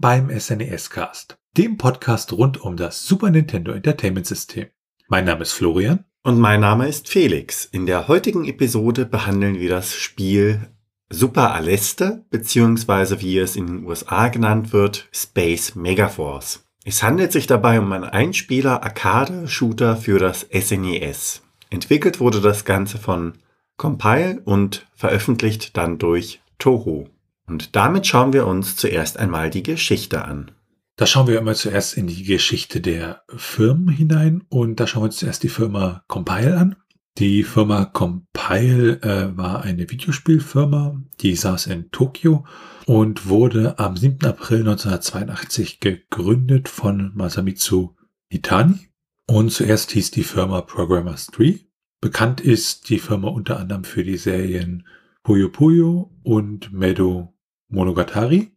Beim SNES Cast, dem Podcast rund um das Super Nintendo Entertainment System. Mein Name ist Florian. Und mein Name ist Felix. In der heutigen Episode behandeln wir das Spiel Super Aleste, beziehungsweise wie es in den USA genannt wird, Space Megaforce. Es handelt sich dabei um einen Einspieler-Arcade-Shooter für das SNES. Entwickelt wurde das Ganze von Compile und veröffentlicht dann durch Toho. Und damit schauen wir uns zuerst einmal die Geschichte an. Da schauen wir immer zuerst in die Geschichte der Firmen hinein und da schauen wir uns zuerst die Firma Compile an. Die Firma Compile äh, war eine Videospielfirma, die saß in Tokio und wurde am 7. April 1982 gegründet von Masamitsu Itani. Und zuerst hieß die Firma Programmers 3 Bekannt ist die Firma unter anderem für die Serien Puyo Puyo und Medo Monogatari.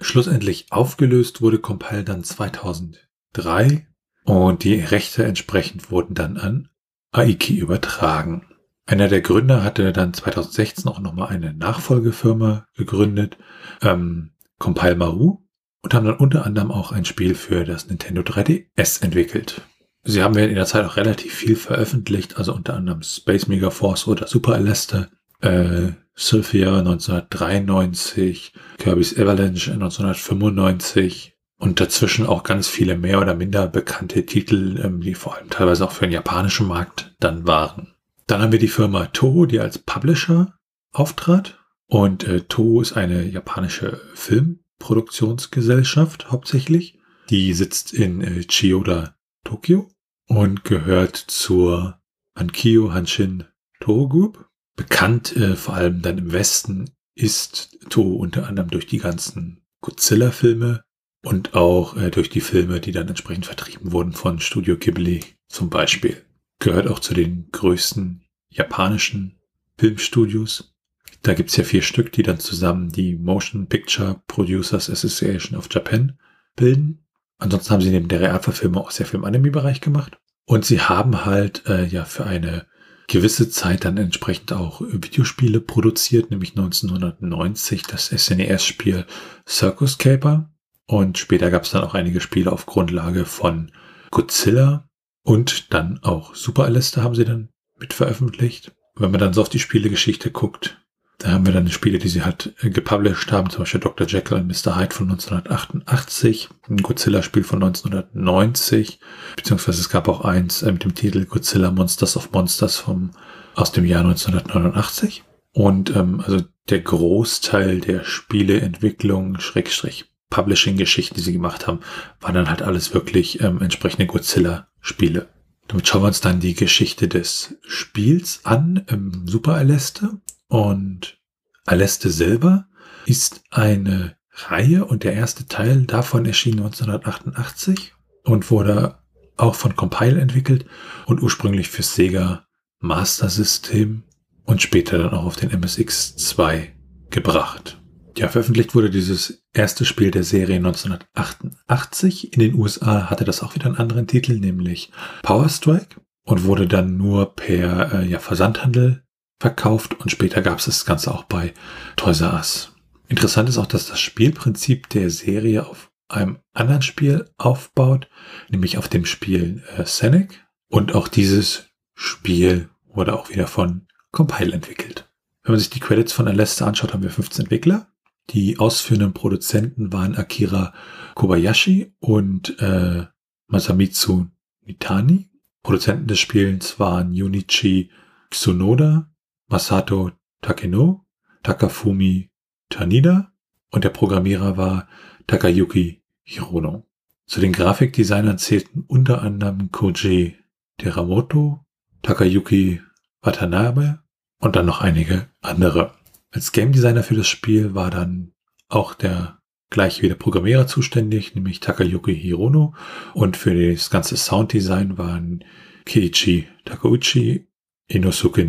Schlussendlich aufgelöst wurde Compile dann 2003 und die Rechte entsprechend wurden dann an Aiki übertragen. Einer der Gründer hatte dann 2016 auch nochmal eine Nachfolgefirma gegründet, ähm, Compile Maru, und haben dann unter anderem auch ein Spiel für das Nintendo 3DS entwickelt. Sie haben in der Zeit auch relativ viel veröffentlicht, also unter anderem Space Mega Force oder Super Aleste, äh, Sylphia 1993, Kirby's Avalanche 1995 und dazwischen auch ganz viele mehr oder minder bekannte Titel, ähm, die vor allem teilweise auch für den japanischen Markt dann waren. Dann haben wir die Firma Toho, die als Publisher auftrat. Und äh, Toho ist eine japanische Filmproduktionsgesellschaft hauptsächlich. Die sitzt in äh, Chiyoda, Tokio und gehört zur Hankyo Hanshin Toho Group. Bekannt äh, vor allem dann im Westen ist Toho unter anderem durch die ganzen Godzilla-Filme und auch äh, durch die Filme, die dann entsprechend vertrieben wurden von Studio Ghibli zum Beispiel. Gehört auch zu den größten japanischen Filmstudios. Da gibt's ja vier Stück, die dann zusammen die Motion Picture Producers Association of Japan bilden. Ansonsten haben sie neben der Realverfilmung auch sehr viel im Anime-Bereich gemacht. Und sie haben halt äh, ja für eine gewisse Zeit dann entsprechend auch Videospiele produziert, nämlich 1990 das SNES-Spiel Circus Caper. Und später gab es dann auch einige Spiele auf Grundlage von Godzilla und dann auch Super Aleste haben sie dann mit veröffentlicht. Wenn man dann so auf die Spielegeschichte guckt, da haben wir dann Spiele, die sie halt äh, gepublished haben, zum Beispiel Dr. Jekyll und Mr. Hyde von 1988, ein Godzilla-Spiel von 1990, beziehungsweise es gab auch eins äh, mit dem Titel Godzilla Monsters of Monsters vom, aus dem Jahr 1989. Und ähm, also der Großteil der Spieleentwicklung, Schrägstrich Publishing-Geschichten, die sie gemacht haben, waren dann halt alles wirklich ähm, entsprechende Godzilla-Spiele. Damit schauen wir uns dann die Geschichte des Spiels an im Super Aleste. Und Aleste selber ist eine Reihe und der erste Teil davon erschien 1988 und wurde auch von Compile entwickelt und ursprünglich für Sega Master System und später dann auch auf den MSX2 gebracht. Ja, veröffentlicht wurde dieses erste Spiel der Serie 1988. In den USA hatte das auch wieder einen anderen Titel, nämlich Power Strike und wurde dann nur per äh, ja, Versandhandel verkauft und später gab es das Ganze auch bei Toys R Us. Interessant ist auch, dass das Spielprinzip der Serie auf einem anderen Spiel aufbaut, nämlich auf dem Spiel äh, Scenic. Und auch dieses Spiel wurde auch wieder von Compile entwickelt. Wenn man sich die Credits von Alesta anschaut, haben wir 15 Entwickler. Die ausführenden Produzenten waren Akira Kobayashi und äh, Masamitsu Nitani. Produzenten des Spiels waren Junichi Tsunoda, Masato Takeno, Takafumi Tanida und der Programmierer war Takayuki Hirono. Zu den Grafikdesignern zählten unter anderem Koji Teramoto, Takayuki Watanabe und dann noch einige andere. Als Game Designer für das Spiel war dann auch der gleich wie der Programmierer zuständig, nämlich Takayuki Hirono. Und für das ganze Sounddesign waren Keiichi Takeuchi, Inosuke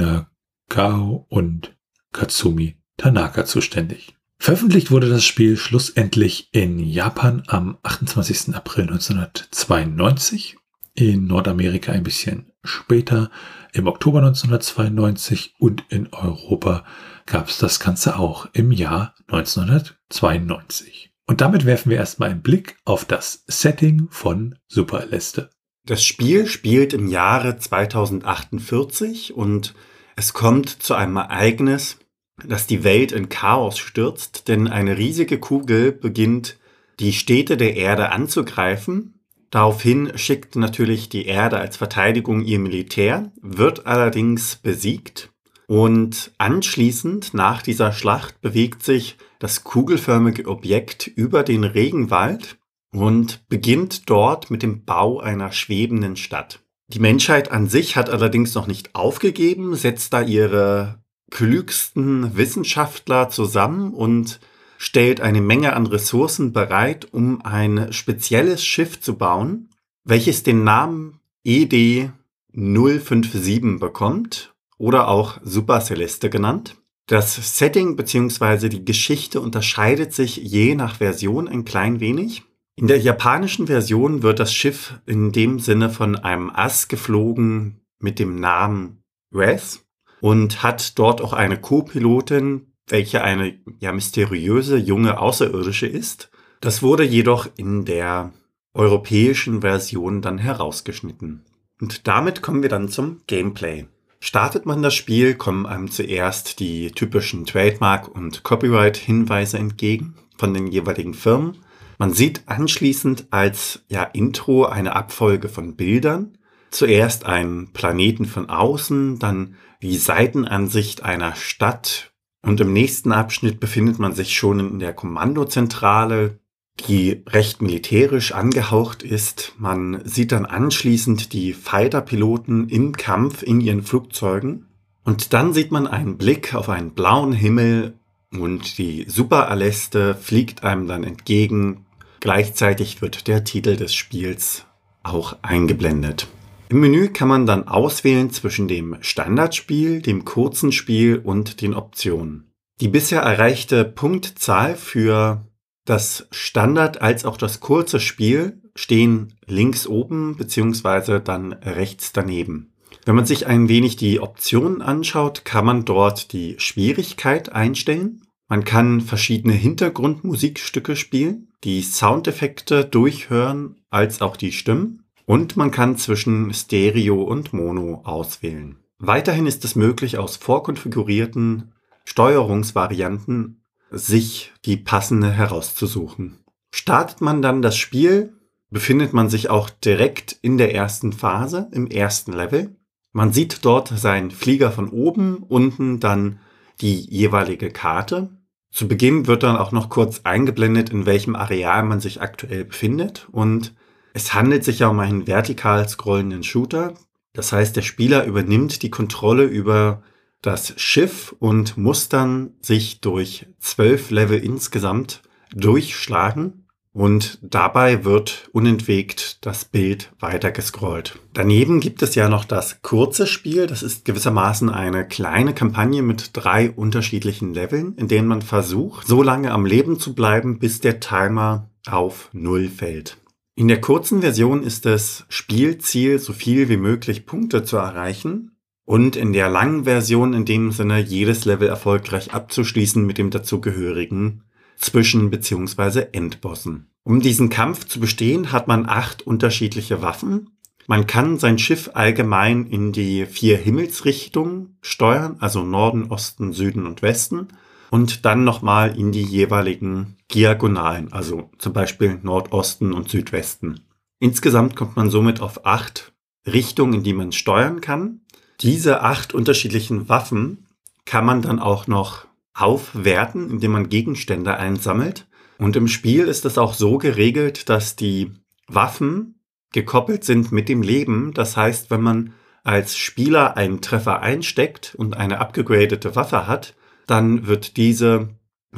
Nakao und Katsumi Tanaka zuständig. Veröffentlicht wurde das Spiel schlussendlich in Japan am 28. April 1992, in Nordamerika ein bisschen später, im Oktober 1992 und in Europa gab es das Ganze auch im Jahr 1992. Und damit werfen wir erstmal einen Blick auf das Setting von Super Aleste. Das Spiel spielt im Jahre 2048 und es kommt zu einem Ereignis, das die Welt in Chaos stürzt, denn eine riesige Kugel beginnt die Städte der Erde anzugreifen. Daraufhin schickt natürlich die Erde als Verteidigung ihr Militär, wird allerdings besiegt und anschließend nach dieser Schlacht bewegt sich das kugelförmige Objekt über den Regenwald und beginnt dort mit dem Bau einer schwebenden Stadt. Die Menschheit an sich hat allerdings noch nicht aufgegeben, setzt da ihre klügsten Wissenschaftler zusammen und stellt eine Menge an Ressourcen bereit, um ein spezielles Schiff zu bauen, welches den Namen ED 057 bekommt oder auch Super Celeste genannt. Das Setting bzw. die Geschichte unterscheidet sich je nach Version ein klein wenig. In der japanischen Version wird das Schiff in dem Sinne von einem Ass geflogen mit dem Namen Res und hat dort auch eine Co-Pilotin, welche eine ja mysteriöse junge Außerirdische ist. Das wurde jedoch in der europäischen Version dann herausgeschnitten. Und damit kommen wir dann zum Gameplay. Startet man das Spiel, kommen einem zuerst die typischen Trademark- und Copyright-Hinweise entgegen von den jeweiligen Firmen. Man sieht anschließend als ja, Intro eine Abfolge von Bildern. Zuerst einen Planeten von außen, dann die Seitenansicht einer Stadt und im nächsten Abschnitt befindet man sich schon in der Kommandozentrale, die recht militärisch angehaucht ist. Man sieht dann anschließend die Fighter-Piloten im Kampf in ihren Flugzeugen. Und dann sieht man einen Blick auf einen blauen Himmel und die Super Aleste fliegt einem dann entgegen. Gleichzeitig wird der Titel des Spiels auch eingeblendet. Im Menü kann man dann auswählen zwischen dem Standardspiel, dem kurzen Spiel und den Optionen. Die bisher erreichte Punktzahl für das Standard als auch das kurze Spiel stehen links oben beziehungsweise dann rechts daneben. Wenn man sich ein wenig die Optionen anschaut, kann man dort die Schwierigkeit einstellen. Man kann verschiedene Hintergrundmusikstücke spielen, die Soundeffekte durchhören als auch die Stimmen und man kann zwischen Stereo und Mono auswählen. Weiterhin ist es möglich, aus vorkonfigurierten Steuerungsvarianten sich die passende herauszusuchen. Startet man dann das Spiel, befindet man sich auch direkt in der ersten Phase, im ersten Level. Man sieht dort seinen Flieger von oben, unten dann die jeweilige Karte. Zu Beginn wird dann auch noch kurz eingeblendet, in welchem Areal man sich aktuell befindet und es handelt sich ja um einen vertikal scrollenden Shooter. Das heißt, der Spieler übernimmt die Kontrolle über das Schiff und muss dann sich durch zwölf Level insgesamt durchschlagen und dabei wird unentwegt das Bild weiter gescrollt. Daneben gibt es ja noch das kurze Spiel. Das ist gewissermaßen eine kleine Kampagne mit drei unterschiedlichen Leveln, in denen man versucht, so lange am Leben zu bleiben, bis der Timer auf Null fällt. In der kurzen Version ist das Spielziel, so viel wie möglich Punkte zu erreichen und in der langen Version in dem Sinne jedes Level erfolgreich abzuschließen mit dem dazugehörigen Zwischen- bzw. Endbossen. Um diesen Kampf zu bestehen, hat man acht unterschiedliche Waffen. Man kann sein Schiff allgemein in die vier Himmelsrichtungen steuern, also Norden, Osten, Süden und Westen, und dann nochmal in die jeweiligen Diagonalen, also zum Beispiel Nordosten und Südwesten. Insgesamt kommt man somit auf acht Richtungen, in die man steuern kann. Diese acht unterschiedlichen Waffen kann man dann auch noch aufwerten, indem man Gegenstände einsammelt. Und im Spiel ist es auch so geregelt, dass die Waffen gekoppelt sind mit dem Leben. Das heißt, wenn man als Spieler einen Treffer einsteckt und eine abgegradete Waffe hat, dann wird diese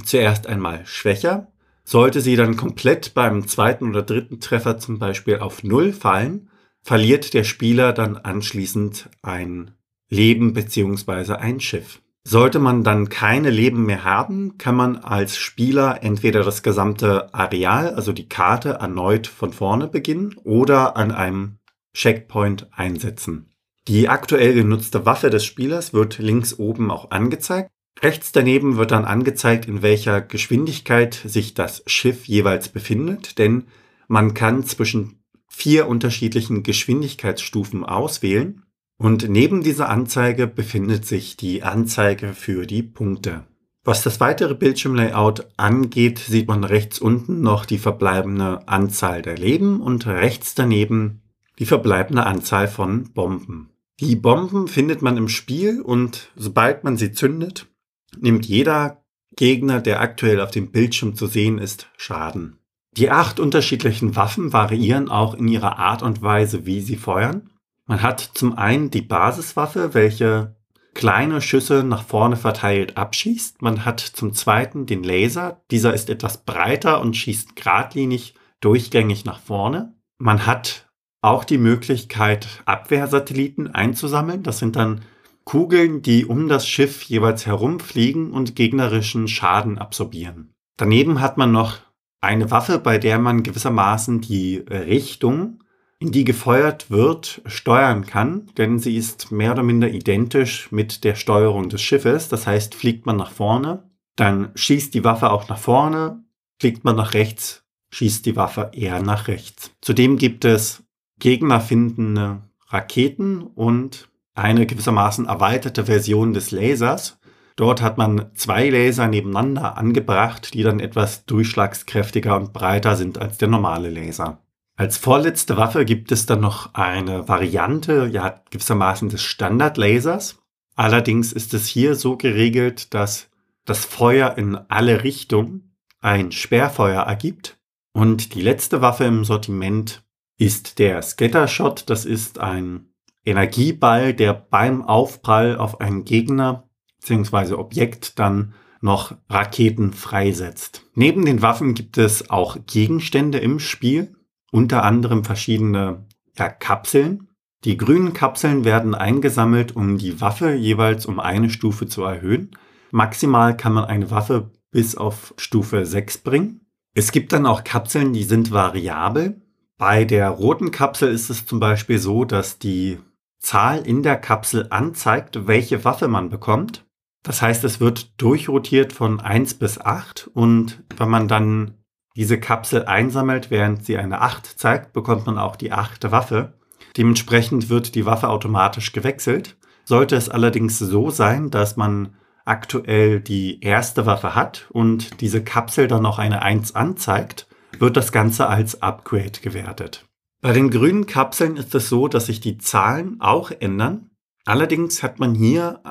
zuerst einmal schwächer. Sollte sie dann komplett beim zweiten oder dritten Treffer zum Beispiel auf Null fallen, verliert der Spieler dann anschließend ein Leben beziehungsweise ein Schiff. Sollte man dann keine Leben mehr haben, kann man als Spieler entweder das gesamte Areal, also die Karte, erneut von vorne beginnen oder an einem Checkpoint einsetzen. Die aktuell genutzte Waffe des Spielers wird links oben auch angezeigt. Rechts daneben wird dann angezeigt, in welcher Geschwindigkeit sich das Schiff jeweils befindet, denn man kann zwischen vier unterschiedlichen Geschwindigkeitsstufen auswählen und neben dieser Anzeige befindet sich die Anzeige für die Punkte. Was das weitere Bildschirmlayout angeht, sieht man rechts unten noch die verbleibende Anzahl der Leben und rechts daneben die verbleibende Anzahl von Bomben. Die Bomben findet man im Spiel und sobald man sie zündet, nimmt jeder Gegner, der aktuell auf dem Bildschirm zu sehen ist, Schaden. Die acht unterschiedlichen Waffen variieren auch in ihrer Art und Weise, wie sie feuern. Man hat zum einen die Basiswaffe, welche kleine Schüsse nach vorne verteilt abschießt. Man hat zum zweiten den Laser. Dieser ist etwas breiter und schießt geradlinig durchgängig nach vorne. Man hat auch die Möglichkeit, Abwehrsatelliten einzusammeln. Das sind dann Kugeln, die um das Schiff jeweils herumfliegen und gegnerischen Schaden absorbieren. Daneben hat man noch eine Waffe, bei der man gewissermaßen die Richtung, in die gefeuert wird, steuern kann, denn sie ist mehr oder minder identisch mit der Steuerung des Schiffes. Das heißt, fliegt man nach vorne, dann schießt die Waffe auch nach vorne, fliegt man nach rechts, schießt die Waffe eher nach rechts. Zudem gibt es gegnerfindende Raketen und eine gewissermaßen erweiterte Version des Lasers. Dort hat man zwei Laser nebeneinander angebracht, die dann etwas durchschlagskräftiger und breiter sind als der normale Laser. Als vorletzte Waffe gibt es dann noch eine Variante, ja gewissermaßen des Standardlasers. Allerdings ist es hier so geregelt, dass das Feuer in alle Richtungen ein Sperrfeuer ergibt. Und die letzte Waffe im Sortiment ist der Scattershot. Das ist ein Energieball, der beim Aufprall auf einen Gegner bzw. Objekt dann noch Raketen freisetzt. Neben den Waffen gibt es auch Gegenstände im Spiel, unter anderem verschiedene ja, Kapseln. Die grünen Kapseln werden eingesammelt, um die Waffe jeweils um eine Stufe zu erhöhen. Maximal kann man eine Waffe bis auf Stufe 6 bringen. Es gibt dann auch Kapseln, die sind variabel. Bei der roten Kapsel ist es zum Beispiel so, dass die Zahl in der Kapsel anzeigt, welche Waffe man bekommt. Das heißt, es wird durchrotiert von 1 bis 8 und wenn man dann diese Kapsel einsammelt, während sie eine 8 zeigt, bekommt man auch die 8. Waffe. Dementsprechend wird die Waffe automatisch gewechselt. Sollte es allerdings so sein, dass man aktuell die erste Waffe hat und diese Kapsel dann noch eine 1 anzeigt, wird das Ganze als Upgrade gewertet. Bei den grünen Kapseln ist es so, dass sich die Zahlen auch ändern. Allerdings hat man hier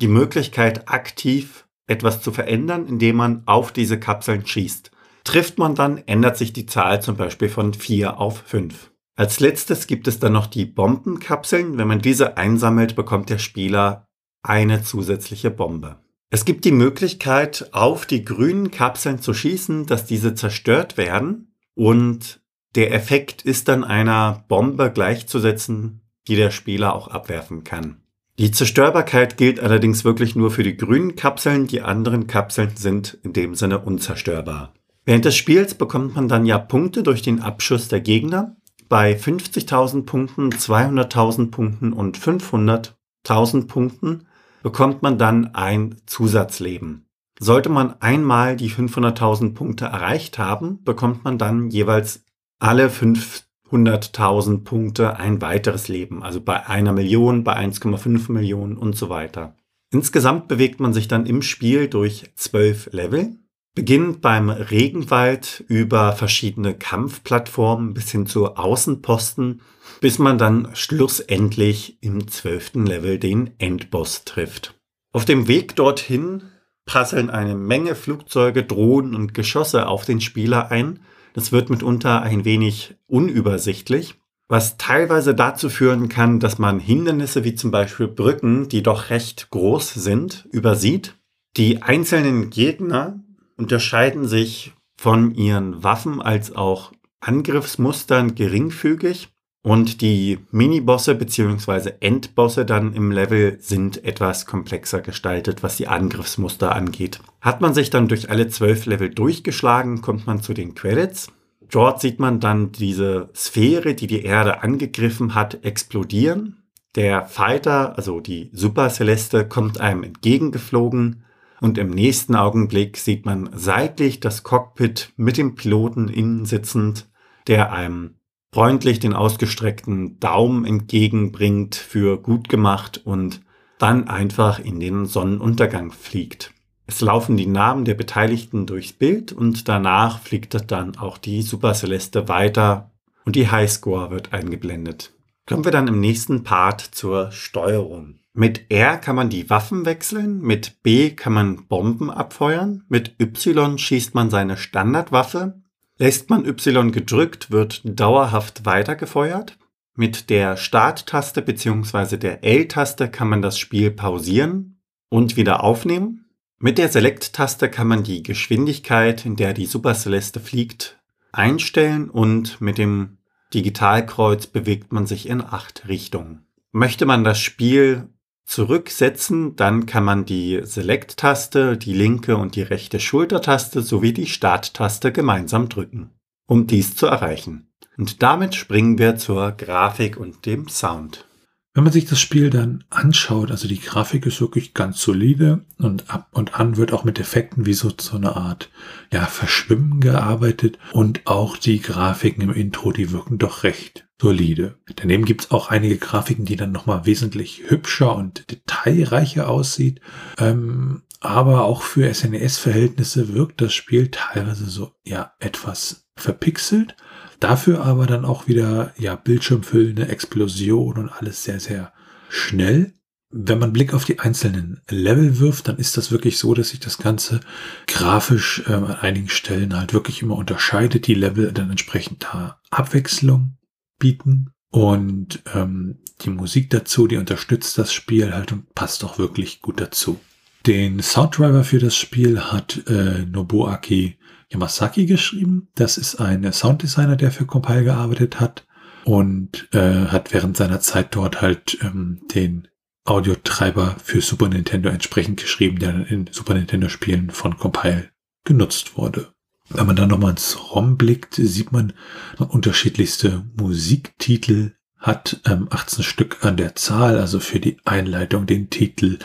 die Möglichkeit, aktiv etwas zu verändern, indem man auf diese Kapseln schießt. Trifft man dann, ändert sich die Zahl zum Beispiel von 4 auf 5. Als letztes gibt es dann noch die Bombenkapseln. Wenn man diese einsammelt, bekommt der Spieler eine zusätzliche Bombe. Es gibt die Möglichkeit, auf die grünen Kapseln zu schießen, dass diese zerstört werden und der Effekt ist dann einer Bombe gleichzusetzen, die der Spieler auch abwerfen kann. Die Zerstörbarkeit gilt allerdings wirklich nur für die grünen Kapseln, die anderen Kapseln sind in dem Sinne unzerstörbar. Während des Spiels bekommt man dann ja Punkte durch den Abschuss der Gegner. Bei 50.000 Punkten, 200.000 Punkten und 500.000 Punkten bekommt man dann ein Zusatzleben. Sollte man einmal die 500.000 Punkte erreicht haben, bekommt man dann jeweils alle 500.000 Punkte ein weiteres Leben, also bei einer Million, bei 1,5 Millionen und so weiter. Insgesamt bewegt man sich dann im Spiel durch zwölf Level, beginnt beim Regenwald über verschiedene Kampfplattformen bis hin zu Außenposten, bis man dann schlussendlich im zwölften Level den Endboss trifft. Auf dem Weg dorthin prasseln eine Menge Flugzeuge, Drohnen und Geschosse auf den Spieler ein, das wird mitunter ein wenig unübersichtlich, was teilweise dazu führen kann, dass man Hindernisse wie zum Beispiel Brücken, die doch recht groß sind, übersieht. Die einzelnen Gegner unterscheiden sich von ihren Waffen als auch Angriffsmustern geringfügig. Und die Minibosse bzw. Endbosse dann im Level sind etwas komplexer gestaltet, was die Angriffsmuster angeht. Hat man sich dann durch alle zwölf Level durchgeschlagen, kommt man zu den Credits. Dort sieht man dann diese Sphäre, die die Erde angegriffen hat, explodieren. Der Fighter, also die Super Celeste, kommt einem entgegengeflogen und im nächsten Augenblick sieht man seitlich das Cockpit mit dem Piloten innen sitzend, der einem freundlich den ausgestreckten Daumen entgegenbringt für gut gemacht und dann einfach in den Sonnenuntergang fliegt. Es laufen die Namen der Beteiligten durchs Bild und danach fliegt dann auch die Super Celeste weiter und die Highscore wird eingeblendet. Kommen wir dann im nächsten Part zur Steuerung. Mit R kann man die Waffen wechseln, mit B kann man Bomben abfeuern, mit Y schießt man seine Standardwaffe, lässt man Y gedrückt, wird dauerhaft weitergefeuert. Mit der Starttaste bzw. der L-Taste kann man das Spiel pausieren und wieder aufnehmen. Mit der Select-Taste kann man die Geschwindigkeit, in der die Super Celeste fliegt, einstellen und mit dem Digitalkreuz bewegt man sich in acht Richtungen. Möchte man das Spiel zurücksetzen, dann kann man die Select-Taste, die linke und die rechte Schultertaste sowie die Start-Taste gemeinsam drücken, um dies zu erreichen. Und damit springen wir zur Grafik und dem Sound. Wenn man sich das Spiel dann anschaut, also die Grafik ist wirklich ganz solide und ab und an wird auch mit Effekten wie so, so eine Art, ja, Verschwimmen gearbeitet und auch die Grafiken im Intro, die wirken doch recht solide. Daneben gibt's auch einige Grafiken, die dann nochmal wesentlich hübscher und detailreicher aussieht. Ähm, aber auch für SNES-Verhältnisse wirkt das Spiel teilweise so, ja, etwas verpixelt. Dafür aber dann auch wieder, ja, bildschirmfüllende Explosion und alles sehr, sehr schnell. Wenn man Blick auf die einzelnen Level wirft, dann ist das wirklich so, dass sich das Ganze grafisch äh, an einigen Stellen halt wirklich immer unterscheidet. Die Level dann entsprechend da Abwechslung bieten und ähm, die Musik dazu, die unterstützt das Spiel halt und passt auch wirklich gut dazu. Den Sounddriver für das Spiel hat äh, Nobuaki Yamasaki geschrieben. Das ist ein Sounddesigner, der für Compile gearbeitet hat und äh, hat während seiner Zeit dort halt ähm, den Audiotreiber für Super Nintendo entsprechend geschrieben, der in Super Nintendo Spielen von Compile genutzt wurde. Wenn man dann nochmal ins ROM blickt, sieht man unterschiedlichste Musiktitel, hat ähm, 18 Stück an der Zahl, also für die Einleitung, den Titel,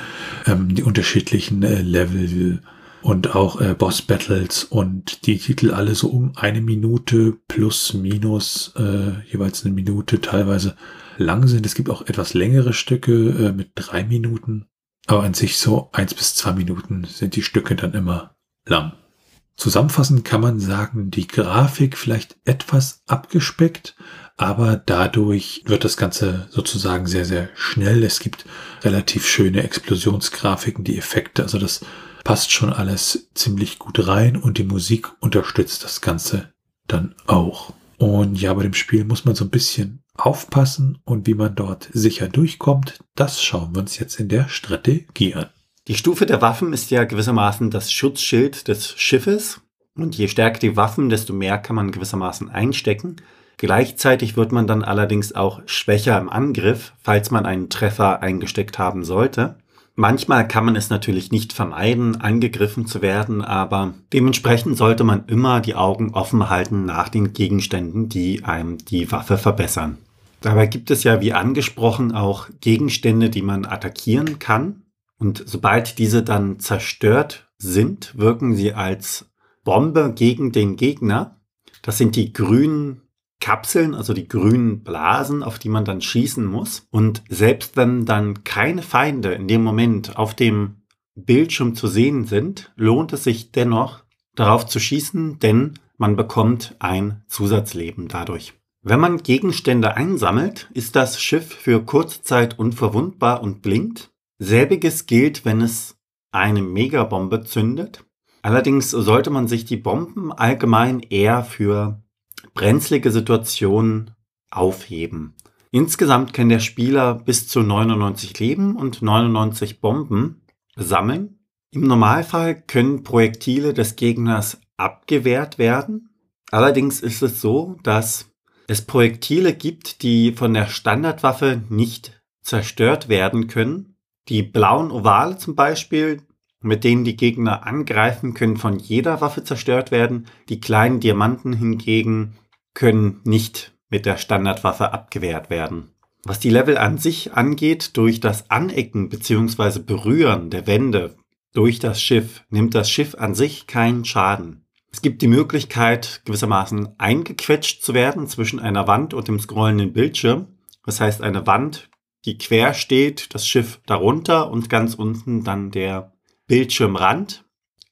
ähm, die unterschiedlichen äh, Level, und auch äh, Boss Battles und die Titel alle so um eine Minute plus minus äh, jeweils eine Minute teilweise lang sind. Es gibt auch etwas längere Stücke äh, mit drei Minuten, aber an sich so eins bis zwei Minuten sind die Stücke dann immer lang. Zusammenfassend kann man sagen, die Grafik vielleicht etwas abgespeckt, aber dadurch wird das Ganze sozusagen sehr, sehr schnell. Es gibt relativ schöne Explosionsgrafiken, die Effekte, also das passt schon alles ziemlich gut rein und die Musik unterstützt das Ganze dann auch. Und ja, bei dem Spiel muss man so ein bisschen aufpassen und wie man dort sicher durchkommt, das schauen wir uns jetzt in der Strategie an. Die Stufe der Waffen ist ja gewissermaßen das Schutzschild des Schiffes. Und je stärker die Waffen, desto mehr kann man gewissermaßen einstecken. Gleichzeitig wird man dann allerdings auch schwächer im Angriff, falls man einen Treffer eingesteckt haben sollte. Manchmal kann man es natürlich nicht vermeiden, angegriffen zu werden, aber dementsprechend sollte man immer die Augen offen halten nach den Gegenständen, die einem die Waffe verbessern. Dabei gibt es ja, wie angesprochen, auch Gegenstände, die man attackieren kann. Und sobald diese dann zerstört sind, wirken sie als Bombe gegen den Gegner. Das sind die grünen Kapseln, also die grünen Blasen, auf die man dann schießen muss. Und selbst wenn dann keine Feinde in dem Moment auf dem Bildschirm zu sehen sind, lohnt es sich dennoch darauf zu schießen, denn man bekommt ein Zusatzleben dadurch. Wenn man Gegenstände einsammelt, ist das Schiff für kurze Zeit unverwundbar und blinkt. Selbiges gilt, wenn es eine Megabombe zündet. Allerdings sollte man sich die Bomben allgemein eher für brenzlige Situationen aufheben. Insgesamt kann der Spieler bis zu 99 Leben und 99 Bomben sammeln. Im Normalfall können Projektile des Gegners abgewehrt werden. Allerdings ist es so, dass es Projektile gibt, die von der Standardwaffe nicht zerstört werden können. Die blauen Ovale zum Beispiel, mit denen die Gegner angreifen, können von jeder Waffe zerstört werden. Die kleinen Diamanten hingegen können nicht mit der Standardwaffe abgewehrt werden. Was die Level an sich angeht, durch das Anecken bzw. Berühren der Wände durch das Schiff nimmt das Schiff an sich keinen Schaden. Es gibt die Möglichkeit, gewissermaßen eingequetscht zu werden zwischen einer Wand und dem scrollenden Bildschirm. Das heißt, eine Wand, die quer steht, das Schiff darunter und ganz unten dann der Bildschirmrand.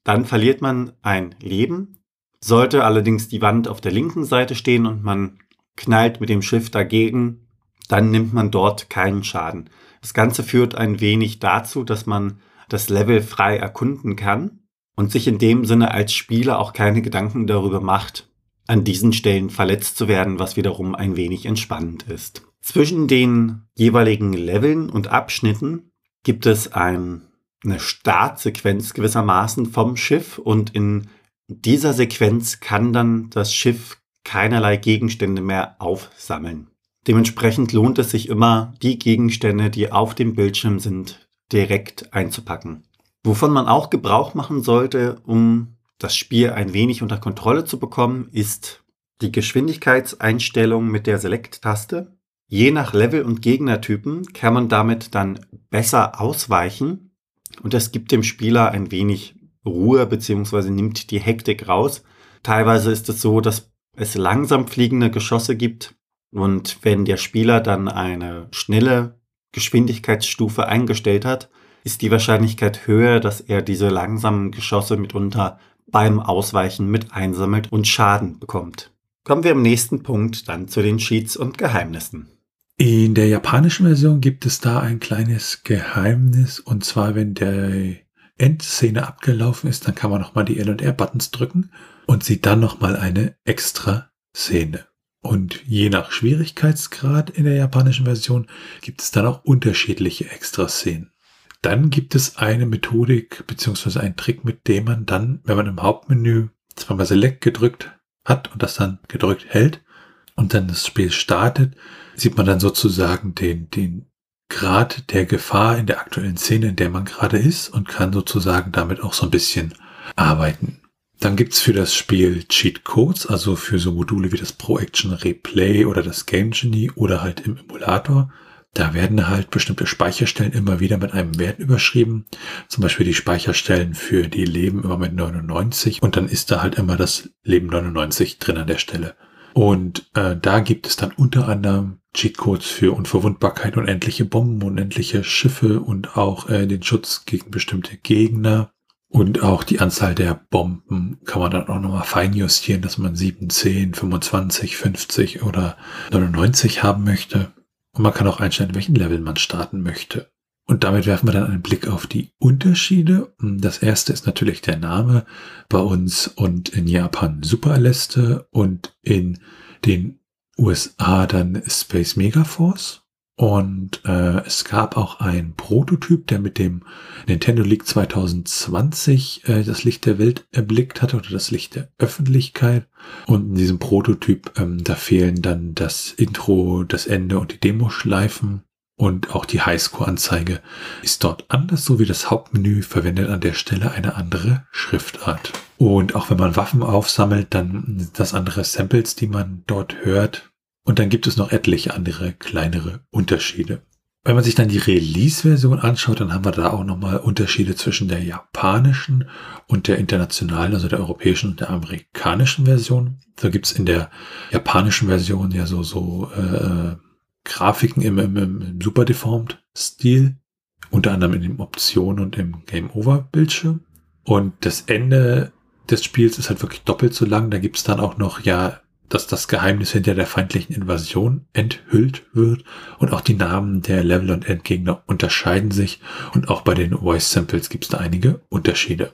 Dann verliert man ein Leben. Sollte allerdings die Wand auf der linken Seite stehen und man knallt mit dem Schiff dagegen, dann nimmt man dort keinen Schaden. Das Ganze führt ein wenig dazu, dass man das Level frei erkunden kann und sich in dem Sinne als Spieler auch keine Gedanken darüber macht, an diesen Stellen verletzt zu werden, was wiederum ein wenig entspannend ist. Zwischen den jeweiligen Leveln und Abschnitten gibt es ein, eine Startsequenz gewissermaßen vom Schiff und in dieser Sequenz kann dann das Schiff keinerlei Gegenstände mehr aufsammeln. Dementsprechend lohnt es sich immer, die Gegenstände, die auf dem Bildschirm sind, direkt einzupacken. Wovon man auch Gebrauch machen sollte, um das Spiel ein wenig unter Kontrolle zu bekommen, ist die Geschwindigkeitseinstellung mit der Select-Taste. Je nach Level und Gegnertypen kann man damit dann besser ausweichen und es gibt dem Spieler ein wenig Ruhe bzw. nimmt die Hektik raus. Teilweise ist es so, dass es langsam fliegende Geschosse gibt und wenn der Spieler dann eine schnelle Geschwindigkeitsstufe eingestellt hat, ist die Wahrscheinlichkeit höher, dass er diese langsamen Geschosse mitunter beim Ausweichen mit einsammelt und Schaden bekommt. Kommen wir im nächsten Punkt dann zu den Cheats und Geheimnissen. In der japanischen Version gibt es da ein kleines Geheimnis und zwar, wenn der Endszene abgelaufen ist, dann kann man nochmal die L und R-Buttons drücken und sieht dann nochmal eine extra Szene. Und je nach Schwierigkeitsgrad in der japanischen Version gibt es dann auch unterschiedliche Extraszenen. Dann gibt es eine Methodik beziehungsweise einen Trick, mit dem man dann, wenn man im Hauptmenü zweimal Select gedrückt hat und das dann gedrückt hält und dann das Spiel startet, sieht man dann sozusagen den, den Grad der Gefahr in der aktuellen Szene, in der man gerade ist und kann sozusagen damit auch so ein bisschen arbeiten. Dann gibt's für das Spiel Cheat Codes, also für so Module wie das Pro Action Replay oder das Game Genie oder halt im Emulator. Da werden halt bestimmte Speicherstellen immer wieder mit einem Wert überschrieben. Zum Beispiel die Speicherstellen für die Leben immer mit 99 und dann ist da halt immer das Leben 99 drin an der Stelle. Und äh, da gibt es dann unter anderem Cheatcodes für Unverwundbarkeit, unendliche Bomben, unendliche Schiffe und auch äh, den Schutz gegen bestimmte Gegner. Und auch die Anzahl der Bomben kann man dann auch nochmal fein justieren, dass man 7, 10, 25, 50 oder 99 haben möchte. Und man kann auch einstellen, welchen Level man starten möchte. Und damit werfen wir dann einen Blick auf die Unterschiede. Das erste ist natürlich der Name bei uns und in Japan Super Aleste und in den USA dann Space Megaforce. Und äh, es gab auch ein Prototyp, der mit dem Nintendo League 2020 äh, das Licht der Welt erblickt hatte oder das Licht der Öffentlichkeit. Und in diesem Prototyp, ähm, da fehlen dann das Intro, das Ende und die Demoschleifen. Und auch die Highscore-Anzeige ist dort anders, so wie das Hauptmenü verwendet an der Stelle eine andere Schriftart. Und auch wenn man Waffen aufsammelt, dann sind das andere Samples, die man dort hört. Und dann gibt es noch etliche andere kleinere Unterschiede. Wenn man sich dann die Release-Version anschaut, dann haben wir da auch nochmal Unterschiede zwischen der japanischen und der internationalen, also der europäischen und der amerikanischen Version. Da gibt's in der japanischen Version ja so, so äh, Grafiken im, im, im Super Deformed Stil, unter anderem in den Optionen und im Game Over Bildschirm. Und das Ende des Spiels ist halt wirklich doppelt so lang. Da gibt's dann auch noch ja dass das Geheimnis hinter der feindlichen Invasion enthüllt wird und auch die Namen der Level und Endgegner unterscheiden sich und auch bei den Voice Samples gibt es da einige Unterschiede.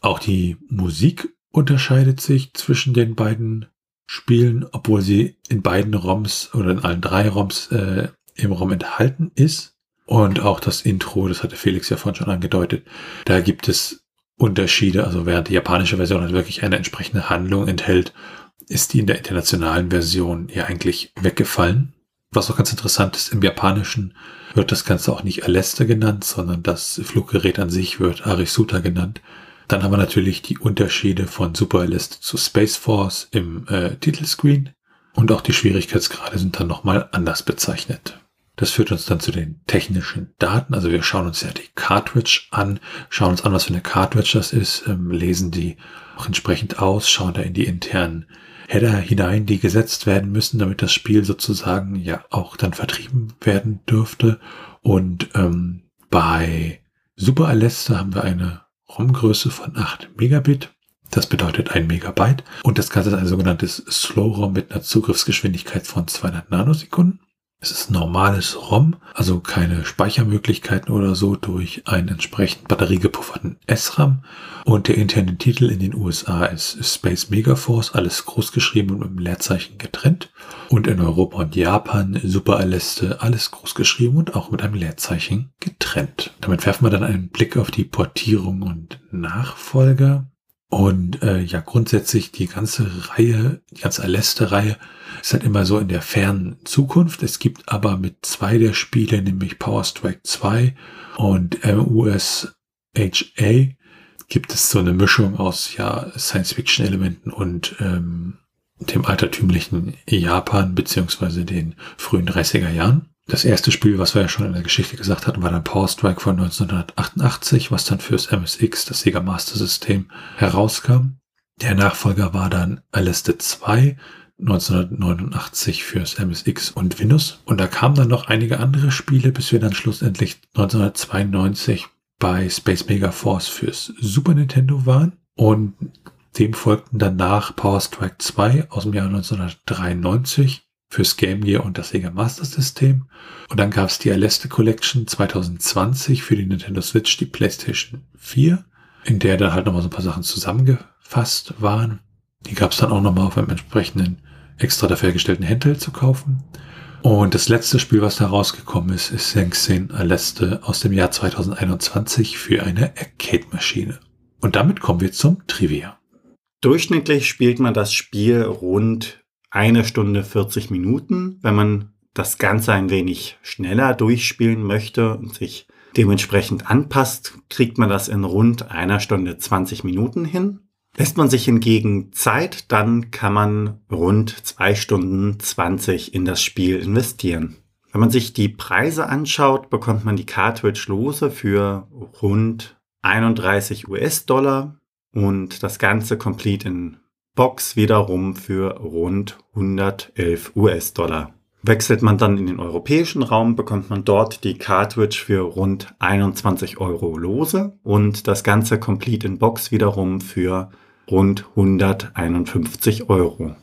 Auch die Musik unterscheidet sich zwischen den beiden Spielen, obwohl sie in beiden ROMs oder in allen drei ROMs äh, im ROM enthalten ist. Und auch das Intro, das hatte Felix ja vorhin schon angedeutet, da gibt es Unterschiede. Also während die japanische Version halt wirklich eine entsprechende Handlung enthält ist die in der internationalen Version ja eigentlich weggefallen. Was auch ganz interessant ist, im Japanischen wird das Ganze auch nicht Aleste genannt, sondern das Fluggerät an sich wird Arisuta genannt. Dann haben wir natürlich die Unterschiede von Super Aleste zu Space Force im äh, Titelscreen und auch die Schwierigkeitsgrade sind dann nochmal anders bezeichnet. Das führt uns dann zu den technischen Daten. Also wir schauen uns ja die Cartridge an, schauen uns an, was für eine Cartridge das ist, ähm, lesen die auch entsprechend aus, schauen da in die internen Header hinein, die gesetzt werden müssen, damit das Spiel sozusagen ja auch dann vertrieben werden dürfte. Und ähm, bei Super Alesta haben wir eine ROM-Größe von 8 Megabit. Das bedeutet ein Megabyte. Und das Ganze ist ein sogenanntes Slow-ROM mit einer Zugriffsgeschwindigkeit von 200 Nanosekunden. Es ist normales ROM, also keine Speichermöglichkeiten oder so durch einen entsprechend batteriegepufferten SRAM. Und der interne Titel in den USA ist Space Megaforce, alles großgeschrieben und mit einem Leerzeichen getrennt. Und in Europa und Japan Super Aleste, alles großgeschrieben und auch mit einem Leerzeichen getrennt. Damit werfen wir dann einen Blick auf die Portierung und Nachfolger. Und äh, ja, grundsätzlich die ganze Reihe, die ganze Aleste-Reihe ist halt immer so in der fernen Zukunft. Es gibt aber mit zwei der Spiele, nämlich Power Strike 2 und MUSHA, gibt es so eine Mischung aus ja Science-Fiction-Elementen und ähm, dem altertümlichen Japan beziehungsweise den frühen 30er Jahren. Das erste Spiel, was wir ja schon in der Geschichte gesagt hatten, war dann Power Strike von 1988, was dann fürs MSX, das Sega Master System, herauskam. Der Nachfolger war dann Aleste 2, 1989 fürs MSX und Windows. Und da kamen dann noch einige andere Spiele, bis wir dann schlussendlich 1992 bei Space Mega Force fürs Super Nintendo waren. Und dem folgten danach Power Strike 2 aus dem Jahr 1993 fürs Game Gear und das Sega Master System. Und dann gab es die Aleste Collection 2020 für die Nintendo Switch, die PlayStation 4, in der dann halt nochmal so ein paar Sachen zusammengefasst waren. Die gab es dann auch nochmal auf einem entsprechenden extra dafür hergestellten Handheld zu kaufen. Und das letzte Spiel, was da rausgekommen ist, ist Sengsen Aleste aus dem Jahr 2021 für eine Arcade-Maschine. Und damit kommen wir zum Trivia. Durchschnittlich spielt man das Spiel rund eine Stunde 40 Minuten. Wenn man das Ganze ein wenig schneller durchspielen möchte und sich dementsprechend anpasst, kriegt man das in rund einer Stunde 20 Minuten hin. Lässt man sich hingegen Zeit, dann kann man rund zwei Stunden 20 in das Spiel investieren. Wenn man sich die Preise anschaut, bekommt man die Cartridge lose für rund 31 US-Dollar und das Ganze komplett in Box wiederum für rund 111 US-Dollar. Wechselt man dann in den europäischen Raum, bekommt man dort die Cartridge für rund 21 Euro lose und das Ganze komplett in Box wiederum für rund 151 Euro.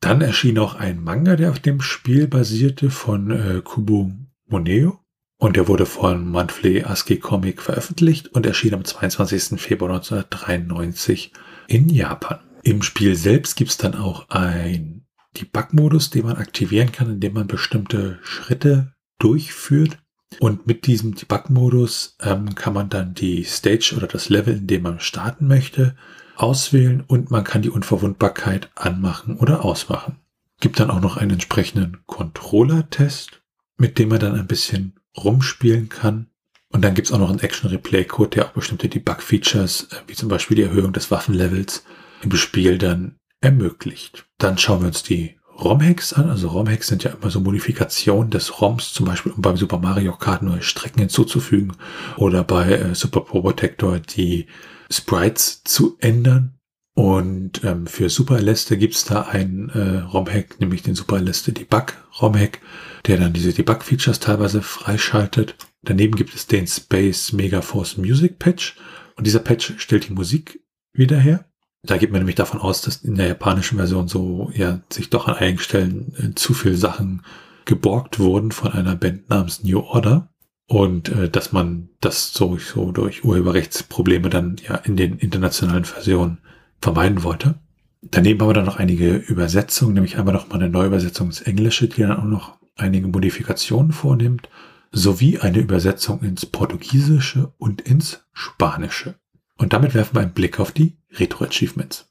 Dann erschien auch ein Manga, der auf dem Spiel basierte, von äh, Kubo Moneo. Und der wurde von Monthly ASCII Comic veröffentlicht und erschien am 22. Februar 1993 in Japan. Im Spiel selbst gibt es dann auch ein Debug-Modus, den man aktivieren kann, indem man bestimmte Schritte durchführt. Und mit diesem Debug-Modus ähm, kann man dann die Stage oder das Level, in dem man starten möchte, auswählen und man kann die Unverwundbarkeit anmachen oder ausmachen. Gibt dann auch noch einen entsprechenden Controller-Test, mit dem man dann ein bisschen rumspielen kann. Und dann gibt es auch noch einen Action-Replay-Code, der auch bestimmte Debug-Features, äh, wie zum Beispiel die Erhöhung des Waffenlevels, im Spiel dann ermöglicht. Dann schauen wir uns die ROM-Hacks an. Also ROM-Hacks sind ja immer so Modifikationen des ROMs, zum Beispiel um beim Super Mario Kart neue Strecken hinzuzufügen oder bei äh, Super Pro Protector die Sprites zu ändern. Und ähm, für Super Aleste gibt es da einen äh, ROM-Hack, nämlich den Super Aleste Debug ROM-Hack, der dann diese Debug-Features teilweise freischaltet. Daneben gibt es den Space Megaforce Music Patch und dieser Patch stellt die Musik wieder her. Da geht man nämlich davon aus, dass in der japanischen Version so ja sich doch an einigen Stellen äh, zu viel Sachen geborgt wurden von einer Band namens New Order und äh, dass man das so, so durch Urheberrechtsprobleme dann ja in den internationalen Versionen vermeiden wollte. Daneben haben wir dann noch einige Übersetzungen, nämlich einmal noch mal eine Neuübersetzung ins Englische, die dann auch noch einige Modifikationen vornimmt, sowie eine Übersetzung ins Portugiesische und ins Spanische. Und damit werfen wir einen Blick auf die Retro-Achievements.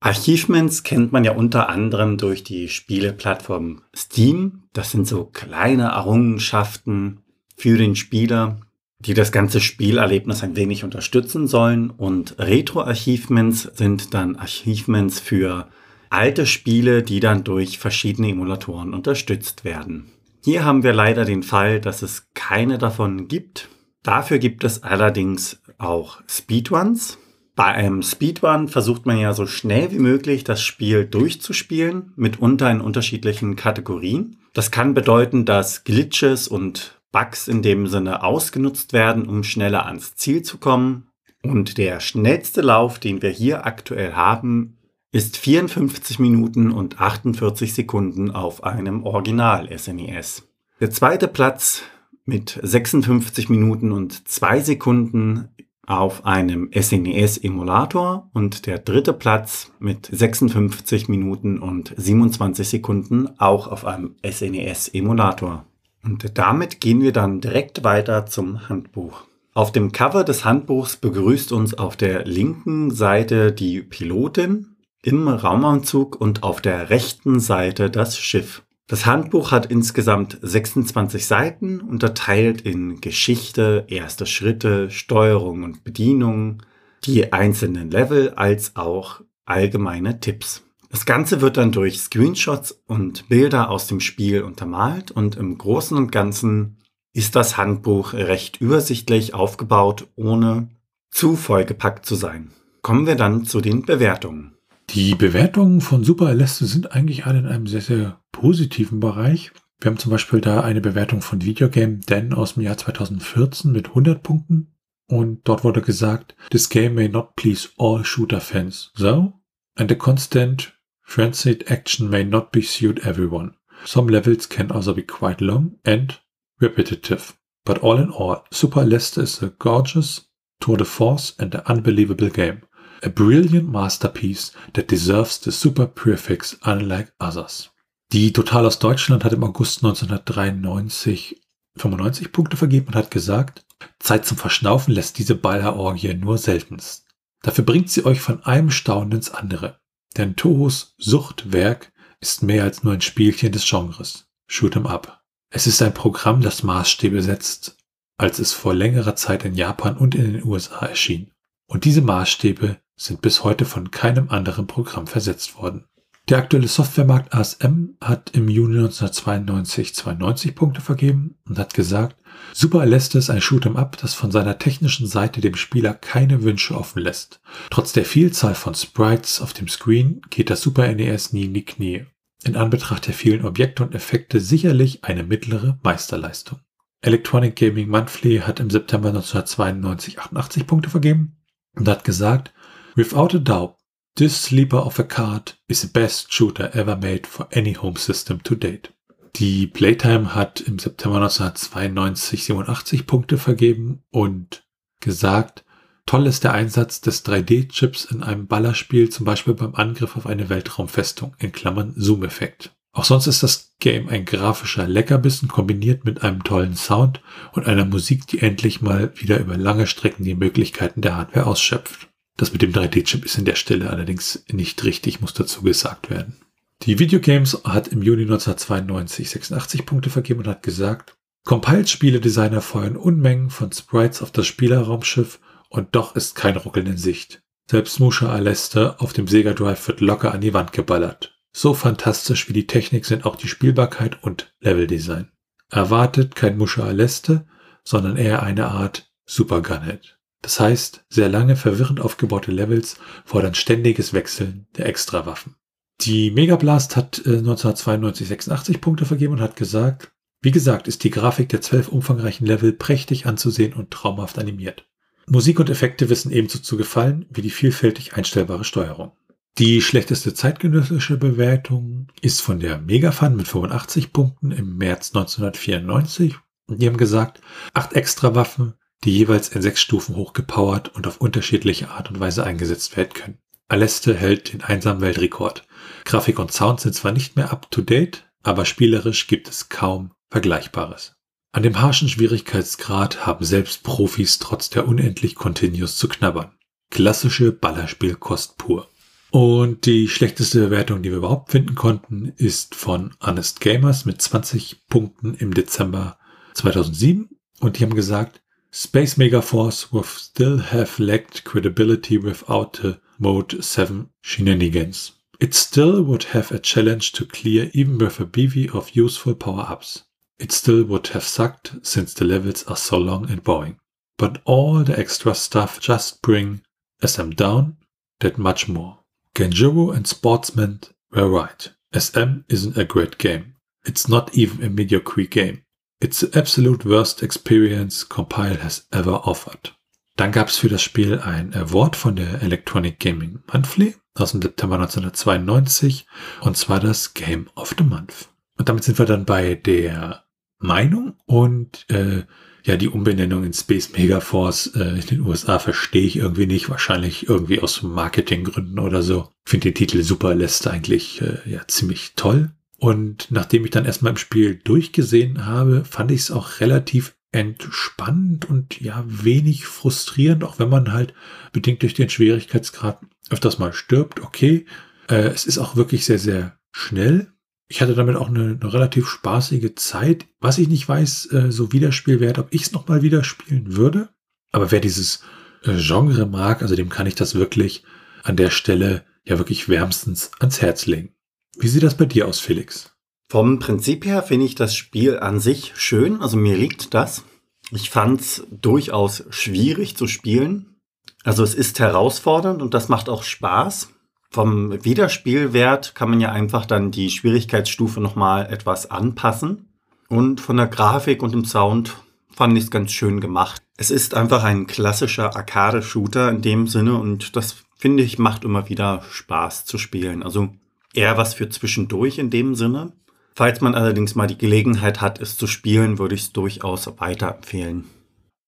Achievements kennt man ja unter anderem durch die Spieleplattform Steam. Das sind so kleine Errungenschaften, für den Spieler, die das ganze Spielerlebnis ein wenig unterstützen sollen. Und Retro-Achievements sind dann Achievements für alte Spiele, die dann durch verschiedene Emulatoren unterstützt werden. Hier haben wir leider den Fall, dass es keine davon gibt. Dafür gibt es allerdings auch Speedruns. Bei einem Speedrun versucht man ja so schnell wie möglich das Spiel durchzuspielen, mitunter in unterschiedlichen Kategorien. Das kann bedeuten, dass Glitches und Bugs in dem Sinne ausgenutzt werden, um schneller ans Ziel zu kommen. Und der schnellste Lauf, den wir hier aktuell haben, ist 54 Minuten und 48 Sekunden auf einem Original SNES. E der zweite Platz mit 56 Minuten und 2 Sekunden auf einem SNES Emulator und der dritte Platz mit 56 Minuten und 27 Sekunden auch auf einem SNES Emulator. Und damit gehen wir dann direkt weiter zum Handbuch. Auf dem Cover des Handbuchs begrüßt uns auf der linken Seite die Pilotin im Raumanzug und auf der rechten Seite das Schiff. Das Handbuch hat insgesamt 26 Seiten, unterteilt in Geschichte, erste Schritte, Steuerung und Bedienung, die einzelnen Level als auch allgemeine Tipps. Das Ganze wird dann durch Screenshots und Bilder aus dem Spiel untermalt und im Großen und Ganzen ist das Handbuch recht übersichtlich aufgebaut, ohne zu vollgepackt zu sein. Kommen wir dann zu den Bewertungen. Die Bewertungen von Super Aleste sind eigentlich alle in einem sehr, sehr positiven Bereich. Wir haben zum Beispiel da eine Bewertung von Videogame Dan aus dem Jahr 2014 mit 100 Punkten. Und dort wurde gesagt, this game may not please all shooter fans, so, and the constant frenzied action may not be suit everyone. Some levels can also be quite long and repetitive. But all in all, Super Aleste is a gorgeous tour de force and an unbelievable game. A brilliant masterpiece that deserves the super prefix unlike others. Die Total aus Deutschland hat im August 1993 95 Punkte vergeben und hat gesagt, Zeit zum Verschnaufen lässt diese Ballerorgie nur seltenst. Dafür bringt sie euch von einem Staunen ins andere. Denn Tohos Suchtwerk ist mehr als nur ein Spielchen des Genres. Shoot 'em up. Es ist ein Programm, das Maßstäbe setzt, als es vor längerer Zeit in Japan und in den USA erschien. Und diese Maßstäbe sind bis heute von keinem anderen Programm versetzt worden. Der aktuelle Softwaremarkt ASM hat im Juni 1992 92 Punkte vergeben und hat gesagt, Super Aleste ist ein Shoot'em Up, das von seiner technischen Seite dem Spieler keine Wünsche offen lässt. Trotz der Vielzahl von Sprites auf dem Screen geht das Super NES nie in die Knie. In Anbetracht der vielen Objekte und Effekte sicherlich eine mittlere Meisterleistung. Electronic Gaming Monthly hat im September 1992 88 Punkte vergeben und hat gesagt, Without a doubt, this sleeper of a card is the best shooter ever made for any home system to date. Die Playtime hat im September 1992 87 Punkte vergeben und gesagt, toll ist der Einsatz des 3D-Chips in einem Ballerspiel, zum Beispiel beim Angriff auf eine Weltraumfestung, in Klammern Zoom-Effekt. Auch sonst ist das Game ein grafischer Leckerbissen kombiniert mit einem tollen Sound und einer Musik, die endlich mal wieder über lange Strecken die Möglichkeiten der Hardware ausschöpft. Das mit dem 3D-Chip ist in der Stelle allerdings nicht richtig, muss dazu gesagt werden. Die Videogames hat im Juni 1992 86 Punkte vergeben und hat gesagt, Compiled-Spieledesigner feuern Unmengen von Sprites auf das Spielerraumschiff und doch ist kein Ruckeln in Sicht. Selbst Musha Aleste auf dem Sega Drive wird locker an die Wand geballert. So fantastisch wie die Technik sind auch die Spielbarkeit und Leveldesign. Erwartet kein Musha Aleste, sondern eher eine Art Super Gunhead. Das heißt, sehr lange verwirrend aufgebaute Levels fordern ständiges Wechseln der Extrawaffen. Die Megablast hat äh, 1992 86 Punkte vergeben und hat gesagt, wie gesagt, ist die Grafik der zwölf umfangreichen Level prächtig anzusehen und traumhaft animiert. Musik und Effekte wissen ebenso zu gefallen wie die vielfältig einstellbare Steuerung. Die schlechteste zeitgenössische Bewertung ist von der Megafan mit 85 Punkten im März 1994. Und die haben gesagt, acht Extrawaffen, die jeweils in sechs Stufen hochgepowert und auf unterschiedliche Art und Weise eingesetzt werden können. Aleste hält den einsamen Weltrekord. Grafik und Sound sind zwar nicht mehr up-to-date, aber spielerisch gibt es kaum Vergleichbares. An dem harschen Schwierigkeitsgrad haben selbst Profis trotz der unendlich Continuous zu knabbern. Klassische Ballerspielkost pur. Und die schlechteste Bewertung, die wir überhaupt finden konnten, ist von Honest Gamers mit 20 Punkten im Dezember 2007. Und die haben gesagt, Space Megaforce would still have lacked credibility without the Mode 7 shenanigans. It still would have a challenge to clear even with a bevy of useful power-ups. it still would have sucked since the levels are so long and boring. But all the extra stuff just bring, SM down, that much more. Genjuro and Sportsman were right. SM isn't a great game. It's not even a mediocre game. It's the absolute worst experience Compile has ever offered. Dann gab es für das Spiel ein Award von der Electronic Gaming Monthly aus dem September 1992 und zwar das Game of the Month. Und damit sind wir dann bei der Meinung und äh, ja, die Umbenennung in Space Megaforce äh, in den USA verstehe ich irgendwie nicht. Wahrscheinlich irgendwie aus Marketinggründen oder so. Ich finde den Titel Super lässt eigentlich äh, ja ziemlich toll. Und nachdem ich dann erstmal im Spiel durchgesehen habe, fand ich es auch relativ entspannt und ja wenig frustrierend, auch wenn man halt bedingt durch den Schwierigkeitsgrad öfters mal stirbt. Okay, äh, es ist auch wirklich sehr, sehr schnell ich hatte damit auch eine, eine, relativ spaßige Zeit. Was ich nicht weiß, äh, so Wiederspielwert, ob ich es nochmal wieder spielen würde. Aber wer dieses äh, Genre mag, also dem kann ich das wirklich an der Stelle ja wirklich wärmstens ans Herz legen. Wie sieht das bei dir aus, Felix? Vom Prinzip her finde ich das Spiel an sich schön, also mir liegt das. Ich fand es durchaus schwierig zu spielen. Also es ist herausfordernd und das macht auch Spaß. Vom Wiederspielwert kann man ja einfach dann die Schwierigkeitsstufe nochmal etwas anpassen. Und von der Grafik und dem Sound fand ich es ganz schön gemacht. Es ist einfach ein klassischer Arcade-Shooter in dem Sinne und das finde ich macht immer wieder Spaß zu spielen. Also eher was für zwischendurch in dem Sinne. Falls man allerdings mal die Gelegenheit hat, es zu spielen, würde ich es durchaus weiterempfehlen.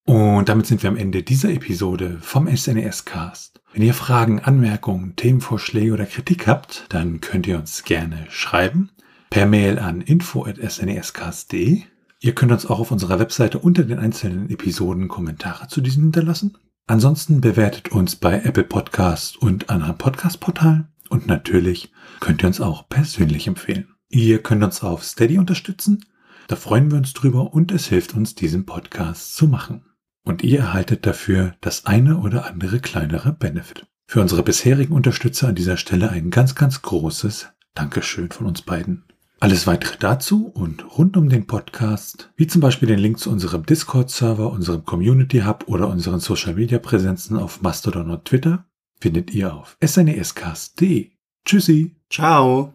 Und damit sind wir am Ende dieser Episode vom SNES Cast. Wenn ihr Fragen, Anmerkungen, Themenvorschläge oder Kritik habt, dann könnt ihr uns gerne schreiben per Mail an info@snescast.de. Ihr könnt uns auch auf unserer Webseite unter den einzelnen Episoden Kommentare zu diesen hinterlassen. Ansonsten bewertet uns bei Apple Podcast und anderen Podcast-Portalen und natürlich könnt ihr uns auch persönlich empfehlen. Ihr könnt uns auf Steady unterstützen. Da freuen wir uns drüber und es hilft uns, diesen Podcast zu machen und ihr erhaltet dafür das eine oder andere kleinere Benefit. Für unsere bisherigen Unterstützer an dieser Stelle ein ganz, ganz großes Dankeschön von uns beiden. Alles weitere dazu und rund um den Podcast, wie zum Beispiel den Link zu unserem Discord-Server, unserem Community Hub oder unseren Social-Media-Präsenzen auf Mastodon und Twitter, findet ihr auf snescast.de. Tschüssi. Ciao.